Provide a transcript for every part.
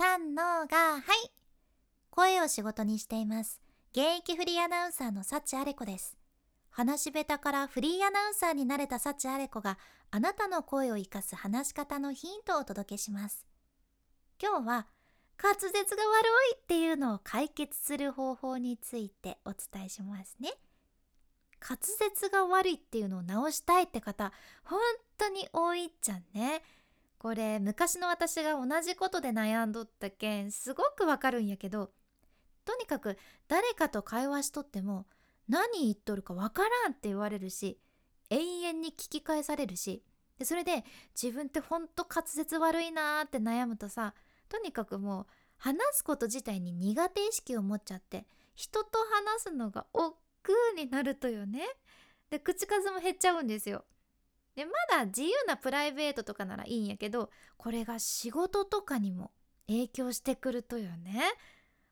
三のがはい。声を仕事にしています。現役フリーアナウンサーの幸あれ子です。話し下手からフリーアナウンサーになれた幸あれ子があなたの声を生かす話し方のヒントをお届けします。今日は滑舌が悪いっていうのを解決する方法についてお伝えしますね。滑舌が悪いっていうのを直したいって方本当に多いっちゃんね。これ昔の私が同じことで悩んどったけんすごくわかるんやけどとにかく誰かと会話しとっても何言っとるかわからんって言われるし永遠に聞き返されるしでそれで自分ってほんと滑舌悪いなーって悩むとさとにかくもう話すこと自体に苦手意識を持っちゃって人と話すのが億劫になるとよね。で口数も減っちゃうんですよ。でまだ自由なプライベートとかならいいんやけどこれが仕事とかにも影響してくるとよね。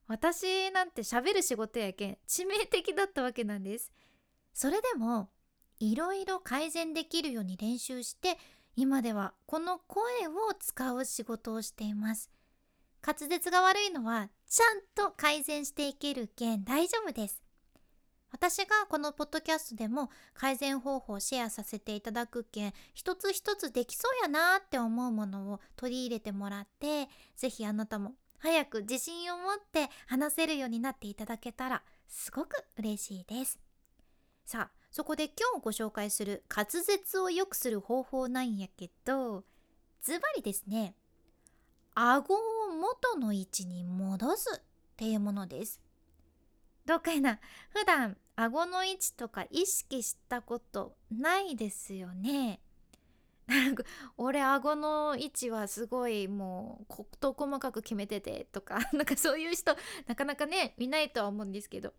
私なんて喋る仕事やけん致命的だったわけなんです。それでもいろいろ改善できるように練習して今ではこの声を使う仕事をしています。滑舌が悪いのはちゃんと改善していけるけん大丈夫です。私がこのポッドキャストでも改善方法をシェアさせていただくけん一つ一つできそうやなって思うものを取り入れてもらって是非あなたも早く自信を持って話せるようになっていただけたらすごく嬉しいです。さあそこで今日ご紹介する滑舌を良くする方法なんやけどズバリですね。顎を元の位置に戻すっていうものです。どうかな？普段顎の位置とか意識したことないですよね。俺顎の位置はすごいもう事細かく決めててとか なんかそういう人なかなかね見ないとは思うんですけど。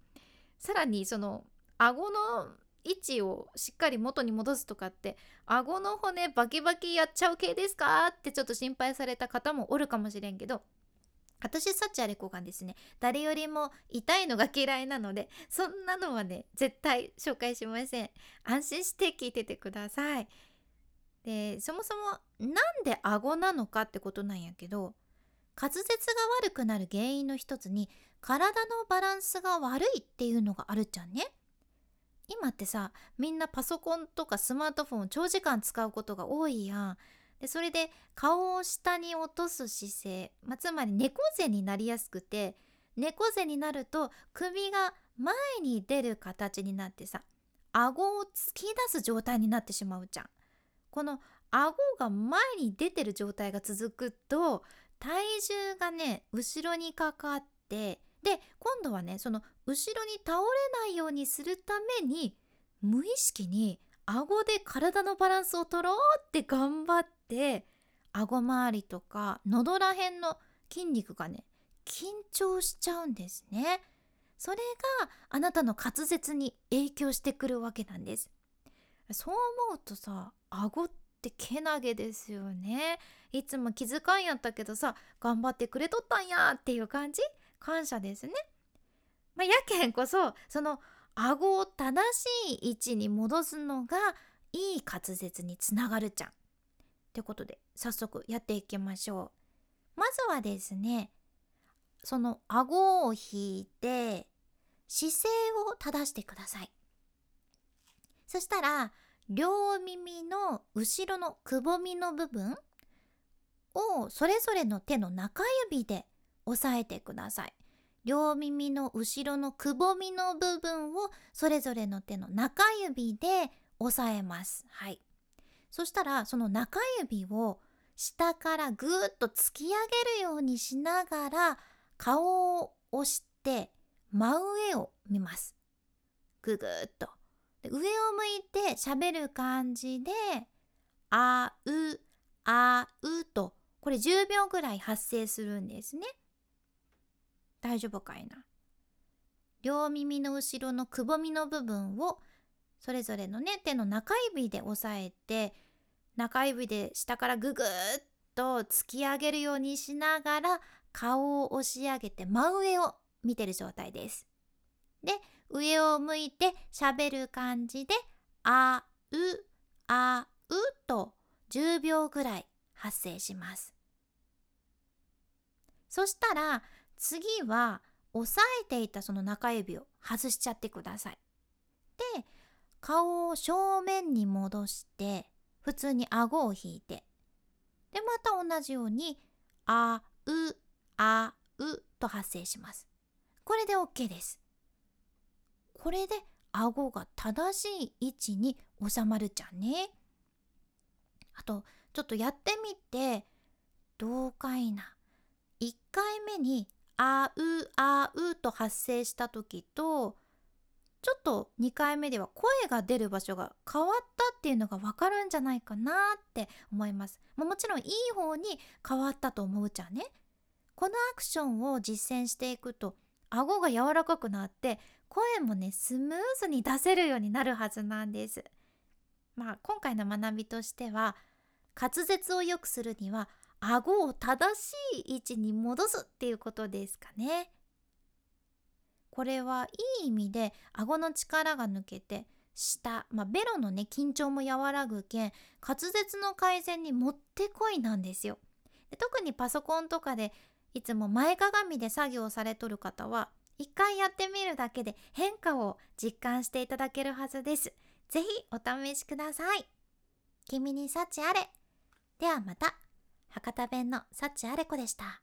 さらにその顎の位置をしっかり元に戻すとかって顎の骨バキバキやっちゃう系ですか？ってちょっと心配された方もおるかもしれんけど私サチアレコがですね誰よりも痛いのが嫌いなのでそんなのはね絶対紹介しません安心して聞いててくださいでそもそもなんで顎なのかってことなんやけど滑舌が悪くなる原因の一つに体のバランスが悪いっていうのがあるじゃんね。今ってさみんなパソコンとかスマートフォンを長時間使うことが多いやん。でそれで顔を下に落とす姿勢、まあ、つまり猫背になりやすくて猫背になると首が前に出る形になってさ顎を突き出す状態になってしまうじゃん。この顎が前に出てる状態が続くと体重がね後ろにかかってで今度はねその後ろに倒れないようにするために無意識に顎で体のバランスを取ろうって頑張って顎周りとか喉ら辺の筋肉がね緊張しちゃうんですね。それがあなたの滑舌に影響してくるわけなんです。そう思うとさ顎ってけなげですよねいつも気遣いやったけどさ頑張ってくれとったんやっていう感じ？感謝ですね、まあ、やけんこそその顎を正しい位置に戻すのがいい滑舌につながるじゃん。ってことで早速やっていきましょう。まずはですねその顎を引いて姿勢を正してください。そしたら両耳の後ろのくぼみの部分をそれぞれの手の中指で押さえてください。両耳の後ろのくぼみの部分をそれぞれの手の中指で押さえます。はい。そしたらその中指を下からぐーっと突き上げるようにしながら顔を押して真上を見ます。ぐぐーっと。で上を向いて喋る感じで「あうあう」とこれ10秒ぐらい発声するんですね。大丈夫かいな両耳の後ろのくぼみの部分をそれぞれのね手の中指で押さえて中指で下からググッと突き上げるようにしながら顔を押し上げて真上を見てる状態です。で上を向いて喋る感じであうあうと10秒ぐらい発声しますそしたら次は押さえていたその中指を外しちゃってください。で顔を正面に戻して普通に顎を引いてでまた同じように「あうあう」と発声します。これで OK です。これで顎が正しい位置に収まるじゃんね。あとちょっとやってみてどうかいな。1回目に「あうあう」と発声した時とちょっと2回目では声が出る場所が変わったっていうのがわかるんじゃないかなって思います。もちろんいい方に変わったと思うじゃんね。このアクションを実践していくと顎が柔らかくなって声もねスムーズに出せるようになるはずなんです。まあ今回の学びとしては滑舌を良くするには顎を正しい位置に戻すっていうことですかね。これはいい意味で顎の力が抜けて下、まあ、ベロのね緊張も和らぐけん滑舌の改善にもってこいなんですよ。で特にパソコンとかでいつも前かがみで作業されとる方は一回やってみるだけで変化を実感していただけるはずです。ぜひお試しください。君に幸あれ。ではまた。博多弁の幸あれ子でした。